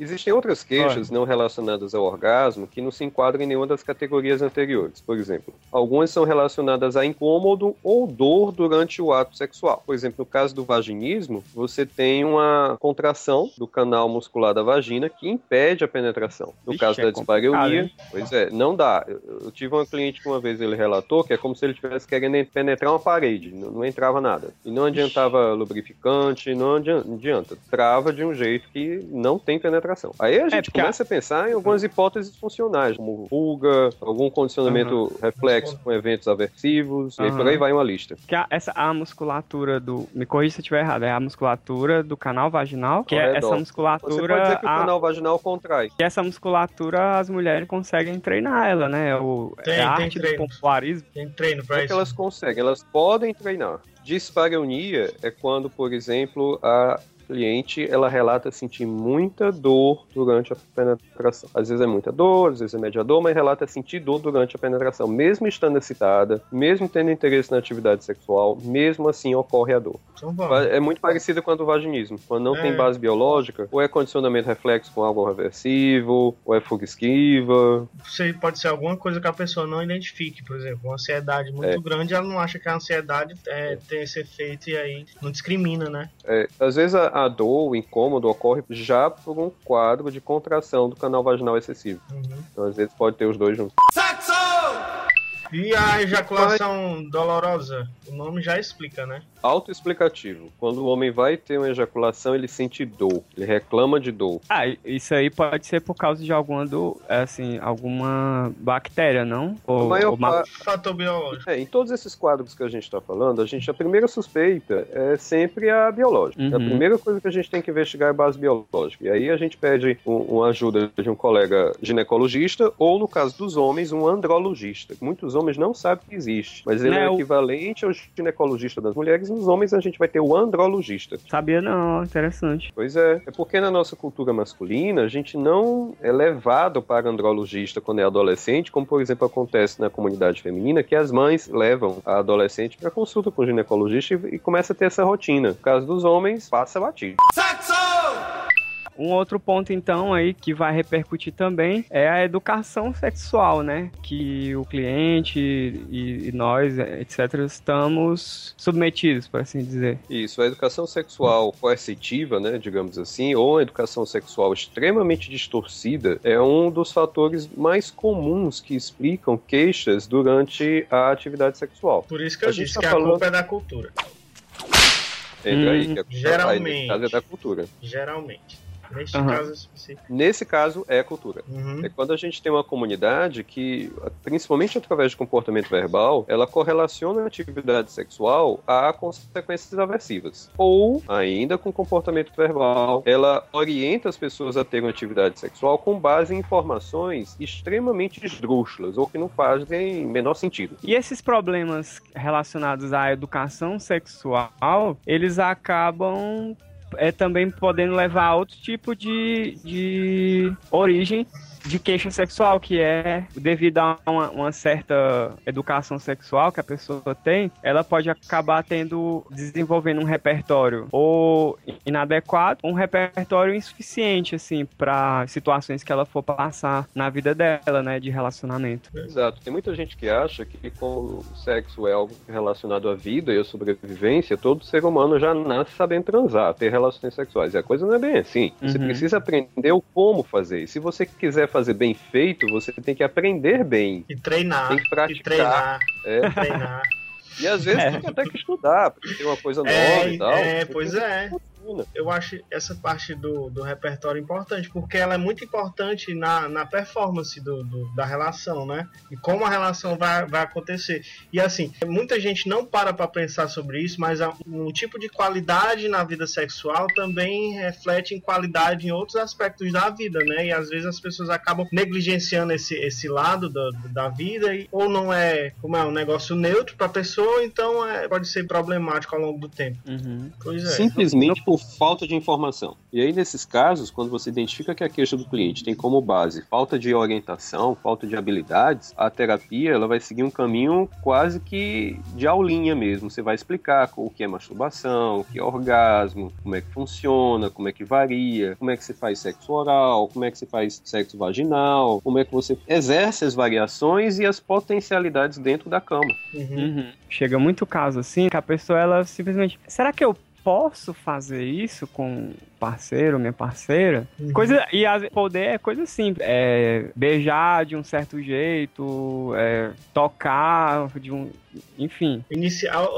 [SPEAKER 6] Existem outras queixas não relacionadas ao orgasmo que não se enquadram em nenhuma das categorias anteriores. Por exemplo, algumas são relacionadas a incômodo ou dor durante o ato sexual. Por exemplo, no caso do vaginismo, você tem uma contração do canal muscular da vagina que impede a penetração. No
[SPEAKER 4] Vixe,
[SPEAKER 6] caso
[SPEAKER 4] é
[SPEAKER 6] da dispareunia, pois é, não dá. Eu, tive uma cliente que uma vez ele relatou que é como se ele estivesse querendo penetrar uma parede, não, não entrava nada. E não adiantava lubrificante, não adian- adianta. Trava de um jeito que não tem penetração. Aí a gente
[SPEAKER 4] porque a-
[SPEAKER 6] começa a pensar em algumas hipóteses funcionais, como fuga, algum condicionamento reflexo com eventos aversivos, e aí por aí vai uma lista.
[SPEAKER 4] Que a, essa, a musculatura do. Me corrija se eu estiver errado, é a musculatura do canal vaginal, que
[SPEAKER 6] Ao
[SPEAKER 4] é
[SPEAKER 6] redor.
[SPEAKER 4] essa
[SPEAKER 6] Você
[SPEAKER 4] musculatura.
[SPEAKER 6] pode dizer que o
[SPEAKER 4] a-
[SPEAKER 6] canal vaginal contrai.
[SPEAKER 4] que essa musculatura as mulheres conseguem treinar ela, né? O,
[SPEAKER 2] Tem-
[SPEAKER 4] é
[SPEAKER 2] tem
[SPEAKER 4] a arte do
[SPEAKER 2] treino.
[SPEAKER 4] pompoarismo.
[SPEAKER 2] Tem treino
[SPEAKER 6] Como
[SPEAKER 2] pra
[SPEAKER 6] é que
[SPEAKER 2] isso.
[SPEAKER 6] elas conseguem? Elas podem treinar. Dispareunia é quando, por exemplo, a cliente ela relata sentir muita dor durante a penetração. Às vezes é muita dor, às vezes é média dor, mas relata sentir dor durante a penetração, mesmo estando excitada, mesmo tendo interesse na atividade sexual, mesmo assim ocorre a dor.
[SPEAKER 2] Então.
[SPEAKER 6] É muito parecido com do vaginismo. Quando não
[SPEAKER 2] É.
[SPEAKER 6] tem base biológica, ou é condicionamento reflexo com algo reversivo, ou é fuga esquiva,
[SPEAKER 2] Você pode ser alguma coisa que a pessoa não identifique, por exemplo, uma ansiedade muito
[SPEAKER 6] É.
[SPEAKER 2] grande, ela não acha que a ansiedade é, tem esse efeito e aí não discrimina, né?
[SPEAKER 6] É, às vezes a, a dor, o incômodo ocorre já por um quadro de contração do canal vaginal excessivo.
[SPEAKER 2] Uhum.
[SPEAKER 6] Então, às vezes pode ter os dois juntos.
[SPEAKER 2] E a ejaculação dolorosa, o nome já explica, né?
[SPEAKER 6] Autoexplicativo. Quando o homem vai ter uma ejaculação, ele sente dor, ele reclama de dor.
[SPEAKER 4] Ah, isso aí pode ser por causa de alguma do, assim, alguma bactéria, não? Ou,
[SPEAKER 6] A maior
[SPEAKER 4] ou
[SPEAKER 2] Fator biológico.
[SPEAKER 6] É, em todos esses quadros que a gente está falando, a gente a primeira suspeita é sempre a biológica.
[SPEAKER 4] Uhum.
[SPEAKER 6] A primeira coisa que a gente tem que investigar é a base biológica. E aí a gente pede um- uma ajuda de um colega ginecologista ou, no caso dos homens, um andrologista. Muitos homens não sabem que existe, mas ele
[SPEAKER 4] Né,
[SPEAKER 6] é
[SPEAKER 4] o-
[SPEAKER 6] equivalente ao ginecologista das mulheres. E nos homens a gente vai ter o andrologista.
[SPEAKER 4] Sabia não, interessante.
[SPEAKER 6] Pois é, é porque na nossa cultura masculina a gente não é levado para andrologista quando é adolescente, como por exemplo acontece na comunidade feminina, que as mães levam a adolescente para consulta com o ginecologista e, e começa a ter essa rotina. No caso dos homens, passa batido.
[SPEAKER 4] Um outro ponto, então, aí que vai repercutir também é a educação sexual, né? Que o cliente e, e nós, etc., estamos submetidos, por assim dizer.
[SPEAKER 6] Isso, a educação sexual coercitiva, né, digamos assim, ou a educação sexual extremamente distorcida é um dos fatores mais comuns que explicam queixas durante a atividade sexual.
[SPEAKER 2] Por isso que eu
[SPEAKER 6] A gente
[SPEAKER 2] disse
[SPEAKER 6] tá
[SPEAKER 2] que a
[SPEAKER 6] falando-
[SPEAKER 2] culpa é da cultura.
[SPEAKER 6] Entra aí,
[SPEAKER 4] Hum,
[SPEAKER 6] que é
[SPEAKER 2] geralmente.
[SPEAKER 6] a da cultura.
[SPEAKER 2] Geralmente. Neste
[SPEAKER 4] Aham.
[SPEAKER 2] caso específico.
[SPEAKER 6] Nesse caso, é cultura.
[SPEAKER 2] Uhum.
[SPEAKER 6] É quando a gente tem uma comunidade que, principalmente através de comportamento verbal, ela correlaciona a atividade sexual a consequências aversivas. Ou, ainda com comportamento verbal, ela orienta as pessoas a terem uma atividade sexual com base em informações extremamente esdrúxulas ou que não fazem menor sentido.
[SPEAKER 4] E esses problemas relacionados à educação sexual, eles acabam é, também podendo levar a outro tipo de, de origem de queixa sexual, que é devido a uma, uma certa educação sexual que a pessoa tem, ela pode acabar tendo, desenvolvendo um repertório ou inadequado, um repertório insuficiente, assim, para situações que ela for passar na vida dela, né, de relacionamento.
[SPEAKER 6] Exato. Tem muita gente que acha que como o sexo é algo relacionado à vida e à sobrevivência, todo ser humano já nasce sabendo transar, ter relações sexuais. E a coisa não é bem assim. Você
[SPEAKER 4] Uhum.
[SPEAKER 6] precisa aprender o como fazer. E se você quiser fazer bem feito, você tem que aprender bem.
[SPEAKER 2] E treinar.
[SPEAKER 6] Tem que
[SPEAKER 2] E
[SPEAKER 6] praticar.
[SPEAKER 2] treinar.
[SPEAKER 6] É.
[SPEAKER 2] Treinar.
[SPEAKER 6] E às vezes
[SPEAKER 4] É.
[SPEAKER 6] tem que até que estudar, porque tem uma coisa nova
[SPEAKER 2] É,
[SPEAKER 6] e tal.
[SPEAKER 2] é, pois é. Eu acho essa parte do, do repertório importante, porque ela é muito importante na, na performance do, do- da relação, né? E como a relação vai, vai acontecer. E assim, muita gente não para para pensar sobre isso, mas há um tipo de qualidade na vida sexual também reflete em qualidade em outros aspectos da vida, né? E às vezes as pessoas acabam negligenciando esse, esse lado da, da vida, e, ou não é, como é, um negócio neutro para a pessoa, então é, pode ser problemático ao longo do tempo.
[SPEAKER 4] Uhum.
[SPEAKER 2] Pois é.
[SPEAKER 6] Simplesmente por falta de informação. E aí, nesses casos, quando você identifica que a queixa do cliente tem como base falta de orientação, falta de habilidades, a terapia ela vai seguir um caminho quase que de aulinha mesmo. Você vai explicar o que é masturbação, o que é orgasmo, como é que funciona, como é que varia, como é que se faz sexo oral, como é que se faz sexo vaginal, como é que você exerce as variações e as potencialidades dentro da cama.
[SPEAKER 2] Uhum.
[SPEAKER 4] Uhum. Chega muito caso assim que a pessoa ela simplesmente, será que eu posso fazer isso com parceiro, minha parceira?
[SPEAKER 2] Uhum.
[SPEAKER 4] Coisa e poder é coisa simples, é beijar de um certo jeito, é, tocar de um, enfim.
[SPEAKER 2] Inicial,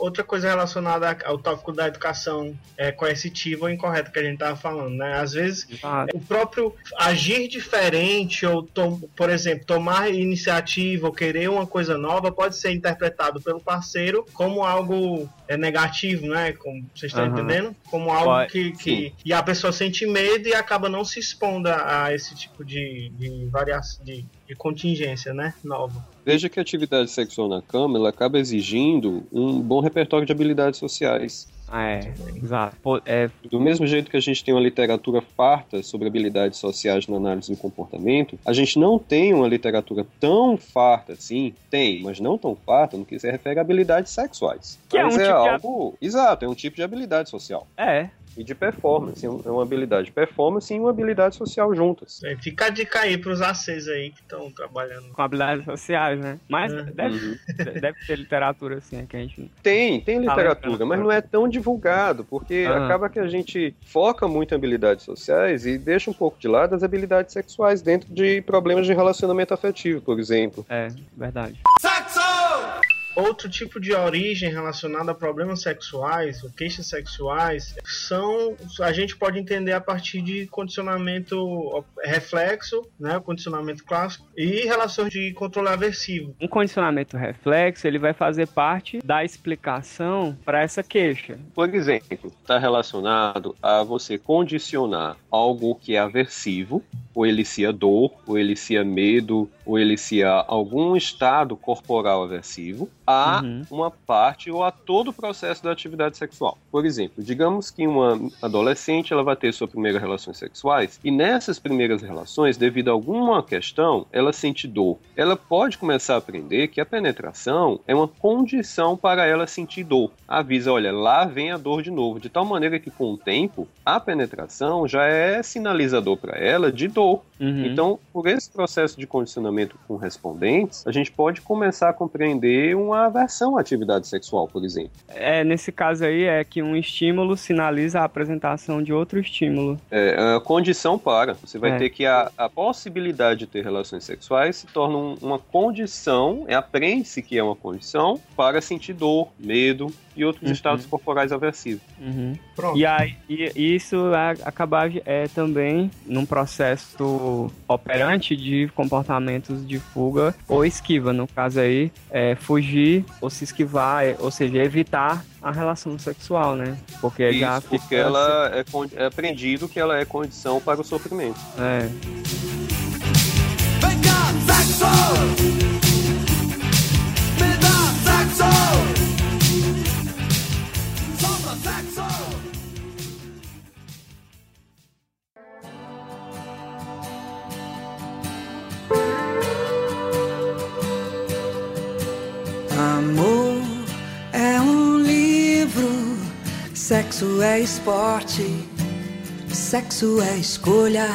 [SPEAKER 2] outra coisa relacionada ao tópico da educação é, coercitiva ou incorreta que a gente estava falando, né? Às vezes
[SPEAKER 4] Ah,
[SPEAKER 2] o próprio agir diferente ou, tom- por exemplo, tomar iniciativa ou querer uma coisa nova pode ser interpretado pelo parceiro como algo é, negativo, né? Como vocês estão
[SPEAKER 4] Aham.
[SPEAKER 2] entendendo? Como algo que, que e a pessoa sente medo e acaba não se expondo a esse tipo de, de variação de, de contingência, né? Nova.
[SPEAKER 6] Veja que a atividade sexual na cama ela acaba exigindo um bom repertório de habilidades sociais.
[SPEAKER 4] é, exato. Pô, É,
[SPEAKER 6] Do mesmo jeito que a gente tem uma literatura farta sobre habilidades sociais na análise do comportamento, a gente não tem uma literatura tão farta assim, tem, mas não tão farta no que se refere a habilidades sexuais.
[SPEAKER 4] Que é
[SPEAKER 6] mas
[SPEAKER 4] um
[SPEAKER 6] é
[SPEAKER 4] tipo de
[SPEAKER 6] algo. Exato, é um tipo de habilidade social.
[SPEAKER 4] é.
[SPEAKER 6] E de performance. É uma habilidade de performance e uma habilidade social juntas.
[SPEAKER 2] É, Fica a dica aí pros ACs aí que estão trabalhando.
[SPEAKER 4] Com habilidades sociais, né? Mas
[SPEAKER 2] É.
[SPEAKER 4] deve,
[SPEAKER 6] Uhum. *laughs*
[SPEAKER 4] deve ter literatura assim, que a gente.
[SPEAKER 6] Tem, tem literatura, mas não é tão divulgado, porque
[SPEAKER 4] Ah.
[SPEAKER 6] acaba que a gente foca muito em habilidades sociais e deixa um pouco de lado as habilidades sexuais dentro de problemas de relacionamento afetivo, por exemplo.
[SPEAKER 4] É, verdade.
[SPEAKER 2] Outro tipo de origem relacionada a problemas sexuais ou queixas sexuais são a gente pode entender a partir de condicionamento reflexo, né, condicionamento clássico e relações de controle aversivo.
[SPEAKER 4] Um condicionamento reflexo, ele vai fazer parte da explicação para essa queixa.
[SPEAKER 6] Por exemplo, está relacionado a você condicionar algo que é aversivo, ou elicia dor, ou elicia medo, ou elicia algum estado corporal aversivo, a
[SPEAKER 4] Uhum.
[SPEAKER 6] uma parte ou a todo o processo da atividade sexual. Por exemplo, digamos que uma adolescente ela vai ter suas primeiras relações sexuais e nessas primeiras relações, devido a alguma questão, ela sente dor. Ela pode começar a aprender que a penetração é uma condição para ela sentir dor. Avisa, olha, lá vem a dor de novo, de tal maneira que com o tempo a penetração já é sinalizador para ela de dor. go.
[SPEAKER 4] Uhum.
[SPEAKER 6] Então, por esse processo de condicionamento com respondentes, a gente pode começar a compreender uma aversão à atividade sexual, por exemplo.
[SPEAKER 4] É, nesse caso aí é que um estímulo sinaliza a apresentação de outro estímulo.
[SPEAKER 6] É, a condição para. Você vai
[SPEAKER 4] É.
[SPEAKER 6] ter que a, a possibilidade de ter relações sexuais se torna um- uma condição, é aprende-se que é uma condição para sentir dor, medo e outros
[SPEAKER 4] Uhum.
[SPEAKER 6] estados corporais aversivos.
[SPEAKER 4] Uhum.
[SPEAKER 2] Pronto.
[SPEAKER 4] E, aí, e isso a- acaba é, também num processo operante de comportamentos de fuga ou esquiva. No caso aí, é fugir ou se esquivar, é, ou seja, evitar a relação sexual, né? Porque já
[SPEAKER 6] Isso, porque
[SPEAKER 4] fica-
[SPEAKER 6] ela é, con- é aprendido que ela é condição para o sofrimento.
[SPEAKER 4] É.
[SPEAKER 7] Vem cá, sexo! Sexo
[SPEAKER 8] é esporte, sexo é escolha,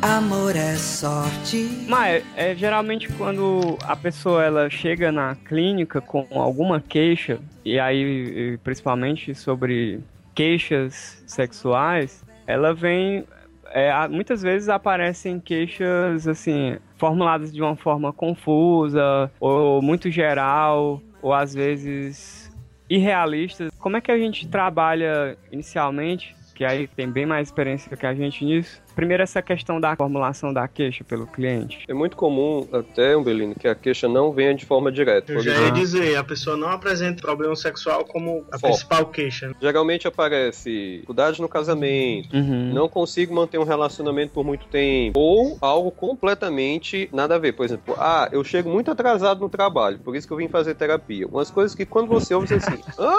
[SPEAKER 8] amor é sorte.
[SPEAKER 4] Mas é, geralmente quando a pessoa ela chega na clínica com alguma queixa, e aí principalmente sobre queixas sexuais, ela vem. é, muitas vezes aparecem queixas assim, formuladas de uma forma confusa, ou muito geral, ou às vezes irrealistas. Como é que a gente trabalha inicialmente? Que aí tem bem mais experiência que a gente nisso. Primeiro, essa questão da formulação da queixa pelo cliente.
[SPEAKER 6] É muito comum, até, Umbelino, que a queixa não venha de forma direta.
[SPEAKER 2] Eu já
[SPEAKER 6] exemplo,
[SPEAKER 2] ia dizer, a pessoa não apresenta problema sexual como a
[SPEAKER 6] Foco.
[SPEAKER 2] principal queixa. né?
[SPEAKER 6] Geralmente aparece dificuldade no casamento,
[SPEAKER 4] Uhum.
[SPEAKER 6] não consigo manter um relacionamento por muito tempo, ou algo completamente nada a ver. Por exemplo, ah, eu chego muito atrasado no trabalho, por isso que eu vim fazer terapia. Umas coisas que quando você ouve, você diz assim, hã?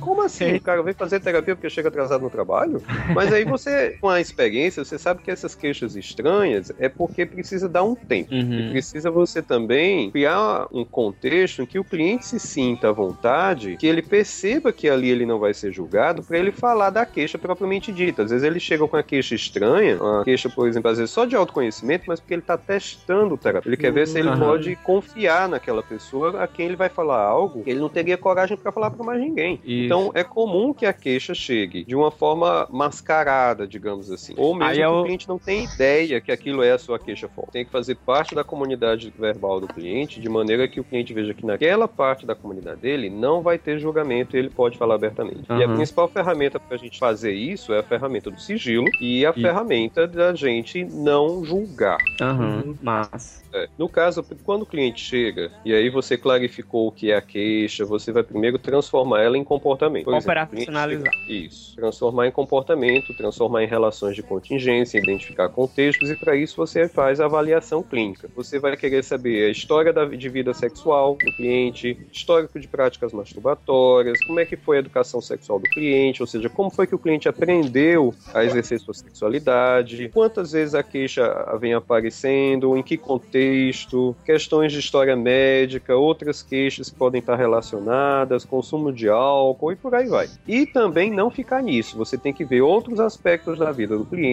[SPEAKER 6] Como assim? O cara vem fazer terapia porque chega atrasado no trabalho? Mas aí você, com a experiência, você sabe que essas queixas estranhas é porque precisa dar um tempo. E
[SPEAKER 4] Uhum.
[SPEAKER 6] precisa você também criar um contexto em que o cliente se sinta à vontade, que ele perceba que ali ele não vai ser julgado, para ele falar da queixa propriamente dita. Às vezes ele chega com a queixa estranha, uma queixa, por exemplo, às vezes só de autoconhecimento, mas porque ele está testando o terapeuta. Ele quer ver se ele
[SPEAKER 4] Aham.
[SPEAKER 6] pode confiar naquela pessoa a quem ele vai falar algo que ele não teria coragem para falar para mais ninguém.
[SPEAKER 4] Isso.
[SPEAKER 6] Então é comum que a queixa chegue de uma forma mascarada, digamos assim. Ou mesmo
[SPEAKER 4] Aí
[SPEAKER 6] que
[SPEAKER 4] é
[SPEAKER 6] o
[SPEAKER 4] o-
[SPEAKER 6] cliente não tem ideia que aquilo é a sua queixa forte. Tem que fazer parte da comunidade verbal do cliente, de maneira que o cliente veja que naquela parte da comunidade dele não vai ter julgamento e ele pode falar abertamente. E a principal ferramenta para a gente fazer isso é a ferramenta do sigilo e a
[SPEAKER 4] Isso.
[SPEAKER 6] ferramenta da gente não julgar.
[SPEAKER 4] Aham, mas.
[SPEAKER 6] É, No caso, quando o cliente chega e aí você clarificou o que é a queixa, você vai primeiro transformar ela em comportamento. Por exemplo,
[SPEAKER 4] Operacionalizar.
[SPEAKER 6] chega- Isso. Transformar em comportamento, transformar em relações de contingência, identificar contextos e para isso você faz a avaliação clínica. Você vai querer saber a história da, de vida sexual do cliente, histórico de práticas masturbatórias, como é que foi a educação sexual do cliente, ou seja, como foi que o cliente aprendeu a exercer sua sexualidade, quantas vezes a queixa vem aparecendo, em que contexto, questões de história médica, outras queixas que podem estar relacionadas, consumo de álcool e por aí vai. E também não ficar nisso, você tem que ver outros aspectos da vida do cliente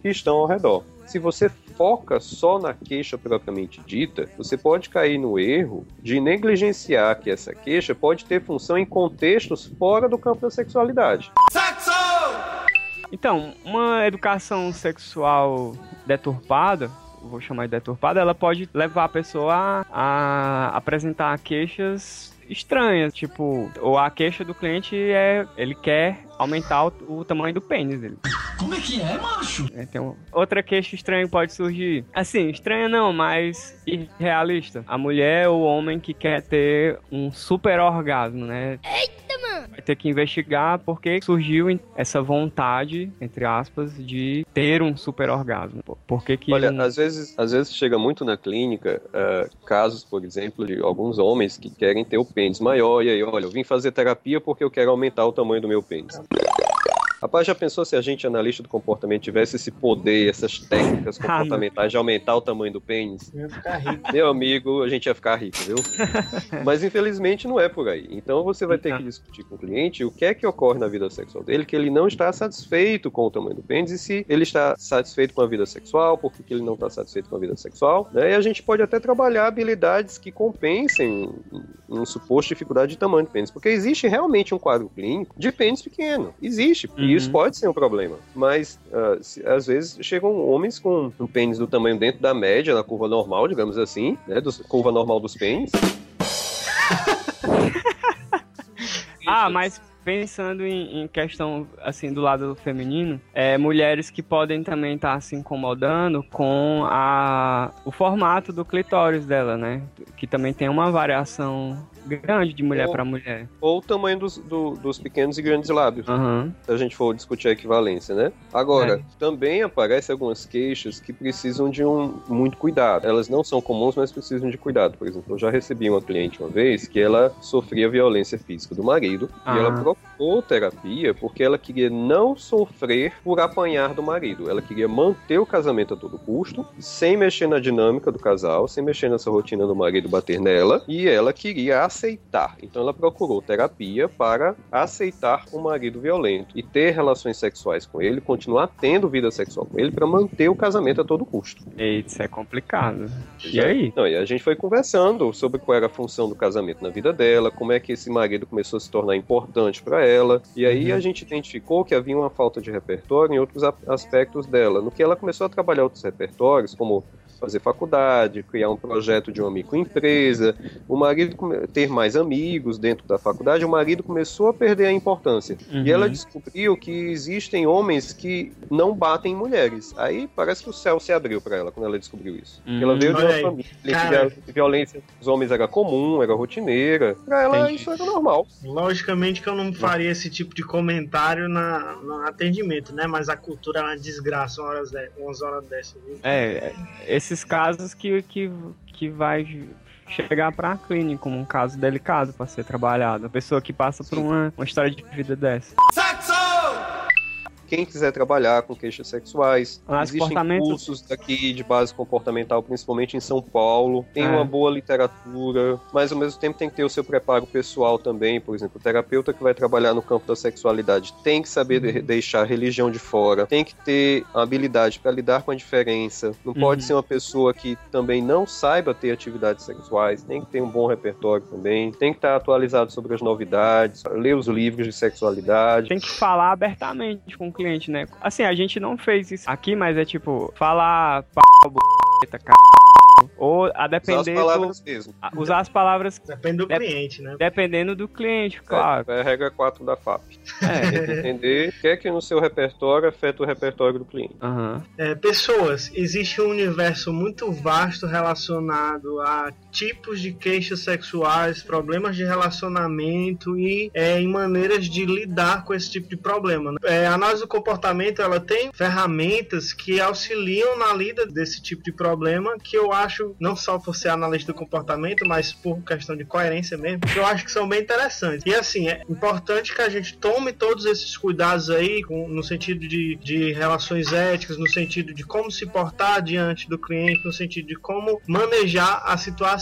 [SPEAKER 6] que estão ao redor. Se você foca só na queixa propriamente dita, você pode cair no erro de negligenciar que essa queixa pode ter função em contextos fora do campo da sexualidade.
[SPEAKER 7] Sexo!
[SPEAKER 4] Então, uma educação sexual deturpada, vou chamar de deturpada, ela pode levar a pessoa a, a apresentar queixas estranhas, tipo, ou a queixa do cliente é ele quer aumentar o, o tamanho do pênis dele.
[SPEAKER 7] Como é que é, macho?
[SPEAKER 4] É, tem um- outra queixa estranha que pode surgir. Assim, estranha não, mas irrealista. A mulher ou o homem que quer ter um super orgasmo, né? vai ter que investigar porque surgiu essa vontade, entre aspas, de ter um super orgasmo. Por- que que
[SPEAKER 6] Olha,
[SPEAKER 4] não-
[SPEAKER 6] às vezes, às vezes chega muito na clínica eh, casos, por exemplo, de alguns homens que querem ter o pênis maior e aí, olha, eu vim fazer terapia porque eu quero aumentar o tamanho do meu pênis. welcome. Rapaz, já pensou se a gente, analista do comportamento, tivesse esse poder, essas técnicas *laughs*
[SPEAKER 4] Ah,
[SPEAKER 6] comportamentais de aumentar o tamanho do pênis?
[SPEAKER 2] Eu ia ficar rico.
[SPEAKER 6] Meu amigo, a gente ia ficar rico, viu? *laughs* Mas infelizmente não é por aí. Então você vai ter
[SPEAKER 4] Então.
[SPEAKER 6] que discutir com o cliente o que é que ocorre na vida sexual dele, que ele não está satisfeito com o tamanho do pênis e se ele está satisfeito com a vida sexual, por que que ele não está satisfeito com a vida sexual. Né? E a gente pode até trabalhar habilidades que compensem um suposto dificuldade de tamanho do pênis, porque existe realmente um quadro clínico de pênis pequeno. Existe. E
[SPEAKER 4] Uhum.
[SPEAKER 6] isso pode ser um problema. Mas ah, se- às vezes chegam homens com um pênis do tamanho dentro da média, na curva normal, digamos assim, né? Do, curva normal dos pênis. *laughs*
[SPEAKER 4] Ah, mas pensando em, em questão assim do lado feminino, é, mulheres que podem também estar se incomodando com a, o formato do clitóris dela, né? Que também tem uma variação grande de mulher
[SPEAKER 6] Ou-
[SPEAKER 4] para mulher.
[SPEAKER 6] Ou o tamanho dos, do- dos pequenos e grandes lábios,
[SPEAKER 4] Aham.
[SPEAKER 6] se a gente for discutir a equivalência, né? Agora, também aparecem algumas queixas que precisam de um muito cuidado. Elas não são comuns, mas precisam de cuidado. Por exemplo, eu já recebi uma cliente uma vez que ela sofria violência física do marido
[SPEAKER 4] Ah.
[SPEAKER 6] e ela procurou terapia porque ela queria não sofrer por apanhar do marido. Ela queria manter o casamento a todo custo, sem mexer na dinâmica do casal, sem mexer nessa rotina do marido bater nela, e ela queria aceitar. Então ela procurou terapia para aceitar o marido violento e ter relações sexuais com ele, continuar tendo vida sexual com ele para manter o casamento a todo custo.
[SPEAKER 4] Eita, isso é complicado. E aí?
[SPEAKER 6] Não, e a gente foi conversando sobre qual era a função do casamento na vida dela, como é que esse marido começou a se tornar importante para ela. E aí
[SPEAKER 4] Uhum.
[SPEAKER 6] a gente identificou que havia uma falta de repertório em outros aspectos dela. No que ela começou a trabalhar outros repertórios, como fazer faculdade, criar um projeto de uma microempresa, o marido ter mais amigos dentro da faculdade, o marido começou a perder a importância.
[SPEAKER 4] Uhum.
[SPEAKER 6] E ela descobriu que existem homens que não batem em mulheres. Aí parece que o céu se abriu para ela quando ela descobriu isso. Porque ela veio de uma família
[SPEAKER 2] Cara.
[SPEAKER 6] que a violência dos homens era comum, era rotineira. Pra ela
[SPEAKER 4] Entendi.
[SPEAKER 6] isso era normal.
[SPEAKER 2] Logicamente que eu não faria esse tipo de comentário na, no atendimento, né? Mas a cultura é uma desgraça uma horas de, umas horas dessas. viu?
[SPEAKER 4] É, esses casos que, que, que vai chegar pra clínica como um caso delicado para ser trabalhado. A pessoa que passa por uma, uma história de vida dessa.
[SPEAKER 6] Quem quiser trabalhar com queixas sexuais,
[SPEAKER 4] Ah,
[SPEAKER 6] existem cursos daqui de base comportamental, principalmente em São Paulo. Tem
[SPEAKER 4] É.
[SPEAKER 6] uma boa literatura, mas ao mesmo tempo tem que ter o seu preparo pessoal também. Por exemplo, o terapeuta que vai trabalhar no campo da sexualidade tem que saber de- deixar a religião de fora, tem que ter habilidade para lidar com a diferença. Não pode
[SPEAKER 4] Uhum.
[SPEAKER 6] ser uma pessoa que também não saiba ter atividades sexuais, tem que ter um bom repertório também, tem que estar atualizado sobre as novidades, ler os livros de sexualidade.
[SPEAKER 4] Tem que falar abertamente com o cliente, né? Assim, a gente não fez isso aqui, mas é tipo, falar p, b, c, ou a
[SPEAKER 6] Usar as
[SPEAKER 4] depender do,
[SPEAKER 6] palavras mesmo.
[SPEAKER 4] a- usar as palavras
[SPEAKER 2] Depende do
[SPEAKER 4] Dep-
[SPEAKER 2] cliente, né?
[SPEAKER 4] dependendo do cliente, claro.
[SPEAKER 6] É, é a regra 4 da FAP.
[SPEAKER 4] É.
[SPEAKER 6] Tem *laughs* que entender o que é que no seu repertório afeta o repertório do cliente.
[SPEAKER 4] Aham.
[SPEAKER 2] É, pessoas, existe um universo muito vasto relacionado a tipos de queixas sexuais, problemas de relacionamento e é, em maneiras de lidar com esse tipo de problema. né? É, a análise do comportamento ela tem ferramentas que auxiliam na lida desse tipo de problema que eu acho, não só por ser analista do comportamento, mas por questão de coerência mesmo, que eu acho que são bem interessantes. E assim, é importante que a gente tome todos esses cuidados aí, com- no sentido de, de relações éticas, no sentido de como se portar diante do cliente, no sentido de como manejar a situação.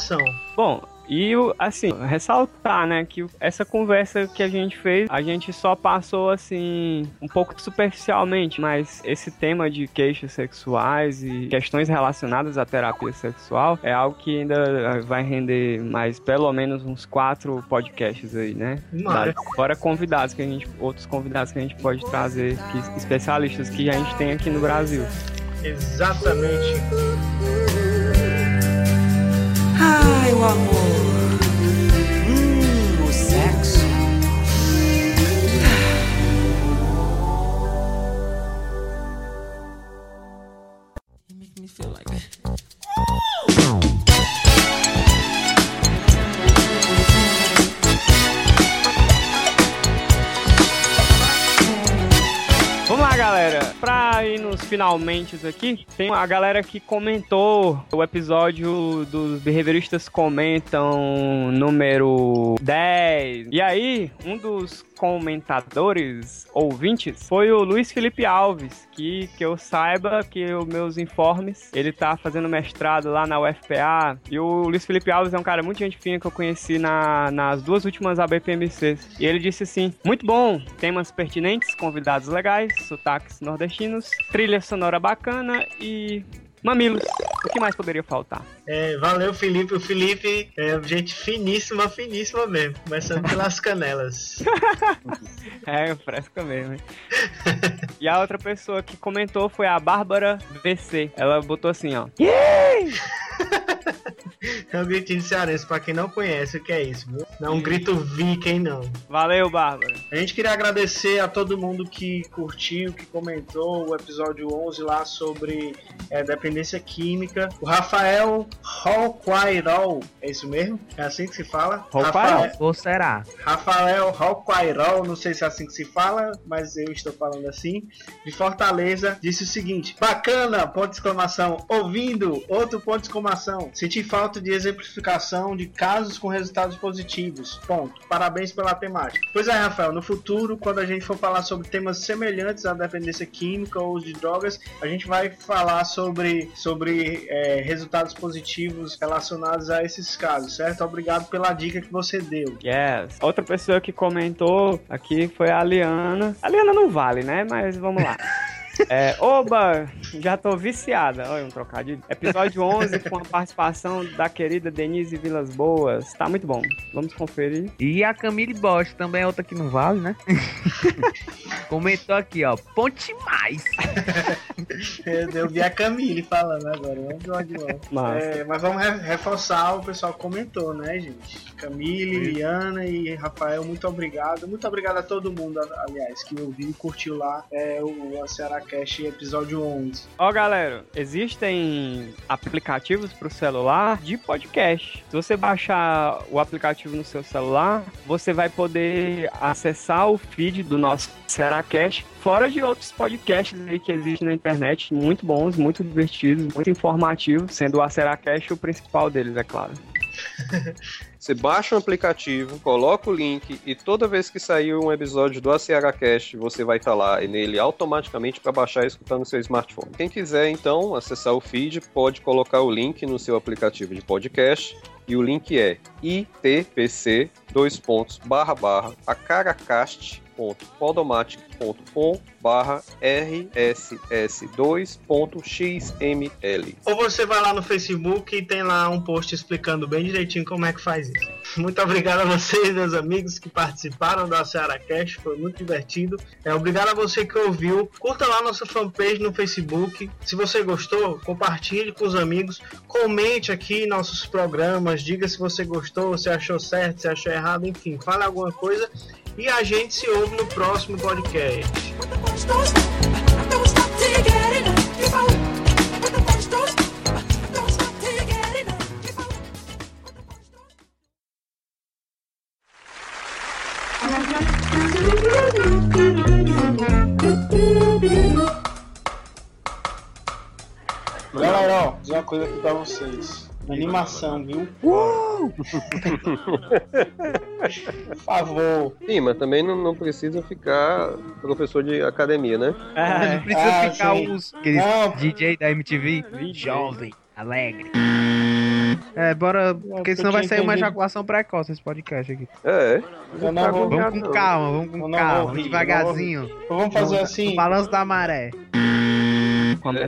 [SPEAKER 4] Bom, e assim, ressaltar, né, que essa conversa que a gente fez, a gente só passou assim um pouco superficialmente, mas esse tema de queixas sexuais e questões relacionadas à terapia sexual é algo que ainda vai render mais pelo menos uns quatro podcasts aí, né?
[SPEAKER 2] Mas,
[SPEAKER 4] Fora convidados que a gente, outros convidados que a gente pode trazer, que, especialistas que a gente tem aqui no Brasil.
[SPEAKER 2] exatamente.
[SPEAKER 8] Ai, o amor.
[SPEAKER 4] Finalmente aqui, tem a galera que comentou o episódio dos behavioristas comentam número 10. E aí, um dos comentadores, ouvintes, foi o Luiz Felipe Alves, que, que eu saiba que os meus informes, ele tá fazendo mestrado lá na UFPA, e o Luiz Felipe Alves é um cara muito gente fina que eu conheci na, nas duas últimas ABPMCs, e ele disse assim, muito bom, temas pertinentes, convidados legais, sotaques nordestinos, trilha sonora bacana e Mamilos. O que mais poderia faltar?
[SPEAKER 2] É, valeu, Felipe. O Felipe é gente finíssima, finíssima mesmo. Começando pelas *laughs* canelas. *laughs*
[SPEAKER 4] é, fresca mesmo. Hein? e a outra pessoa que comentou foi a Bárbara VC. Ela botou assim, ó. *laughs* Yeah!
[SPEAKER 2] É um gritinho cearense, pra quem não conhece o que é isso, viu? Não é um grito viking, não.
[SPEAKER 4] Valeu, Bárbara.
[SPEAKER 2] A gente queria agradecer a todo mundo que curtiu, que comentou o episódio 11 lá sobre é, dependência química. O Rafael Roquairol, é isso mesmo? É assim que se fala?
[SPEAKER 3] Roquairol, ou será?
[SPEAKER 2] Rafael Roquairol, não sei se é assim que se fala, mas eu estou falando assim. De Fortaleza, disse o seguinte: Bacana, ponto de exclamação, ouvindo, outro ponto de exclamação. Senti falta de exemplificação de casos com resultados positivos. Ponto. Parabéns pela temática. Pois é, Rafael, no futuro, quando a gente for falar sobre temas semelhantes à dependência química ou de drogas, a gente vai falar sobre, sobre é, resultados positivos relacionados a esses casos, certo? Obrigado pela dica que você deu.
[SPEAKER 4] Yes. Outra pessoa que comentou aqui foi a Liana. A Liana não vale, né? Mas vamos lá. *laughs* É, oba, já tô viciada. Olha, um trocadilho. Episódio 11 com a participação da querida Denise Vilas Boas. Tá muito bom. Vamos conferir.
[SPEAKER 3] E a Camille Bosch também é outra que não vale, né? *laughs* Comentou aqui, ó. Ponte mais. *laughs*
[SPEAKER 2] Eu vi a Camille falando agora. Vamos lá de novo. É, mas vamos reforçar, o pessoal comentou, né, gente? Camille, Liana e Rafael, muito obrigado. Muito obrigado a todo mundo, aliás, que ouviu e curtiu lá é, o Ceará Cast episódio 11.
[SPEAKER 4] Ó, galera, existem aplicativos para o celular de podcast. Se você baixar o aplicativo no seu celular, você vai poder acessar o feed do nosso Ceará Cast, fora de outros podcasts que existem na internet, muito bons, muito divertidos, muito informativos, sendo o Aceracast o principal deles, é claro. *laughs*
[SPEAKER 6] Você baixa um aplicativo, coloca o link e toda vez que sair um episódio do ACHcast, você vai estar lá e nele automaticamente para baixar e escutar no seu smartphone. Quem quiser então acessar o feed, pode colocar o link no seu aplicativo de podcast e o link é itpc dois pontos barra barra www.com/rss2.xml.
[SPEAKER 2] Ou você vai lá no Facebook e tem lá um post explicando bem direitinho como é que faz isso. *laughs* Muito obrigado a vocês, meus amigos, que participaram da Ceará Cash, foi muito divertido. É, obrigado a você que ouviu. Curta lá nossa fanpage no Facebook. Se você gostou, compartilhe com os amigos, comente aqui nossos programas, diga se você gostou, se achou certo, se achou errado, enfim, fale alguma coisa e a gente se ouve no próximo podcast. Galera, ó, dizer uma coisa aqui pra vocês. Animação, viu? Uh! *laughs* Por favor.
[SPEAKER 6] Sim, mas também não, não precisa ficar professor de academia, né?
[SPEAKER 3] É, não precisa ah, ficar sim. os aqueles DJ da MTV jovem, alegre. É, bora, porque senão vai sair uma ejaculação precoce esse podcast aqui.
[SPEAKER 6] É.
[SPEAKER 2] Eu não vou,
[SPEAKER 3] vamos com calma, vamos com calma, devagarzinho.
[SPEAKER 2] Vamos fazer assim.
[SPEAKER 3] O balanço da maré.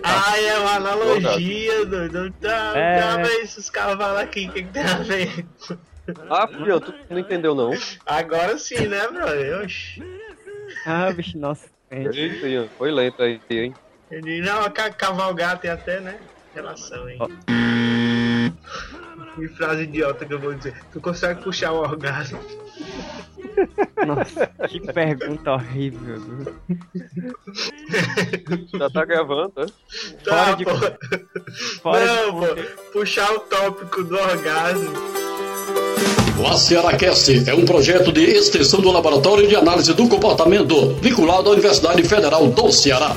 [SPEAKER 2] Ai, é uma analogia, doido. Tá, é... tá, esses cavalos aqui, o que, que tem a ver?
[SPEAKER 6] Ah, filho, tu não entendeu não?
[SPEAKER 2] Agora sim, né, brother?
[SPEAKER 4] Ah, bicho, nossa.
[SPEAKER 6] Eita, foi lento aí, hein?
[SPEAKER 2] Ele, não, cavalgar tem até, né? Relação, hein? Oh. Que frase idiota que eu vou dizer. Tu consegue puxar o orgasmo?
[SPEAKER 4] Nossa, que pergunta horrível. *laughs*
[SPEAKER 6] Já tá gravando, né?
[SPEAKER 2] Tá, Fora de... pô. Fora Não, de... pô. Puxar o tópico do orgasmo.
[SPEAKER 9] O ACRACast é um projeto de extensão do Laboratório de Análise do Comportamento, vinculado à Universidade Federal do Ceará.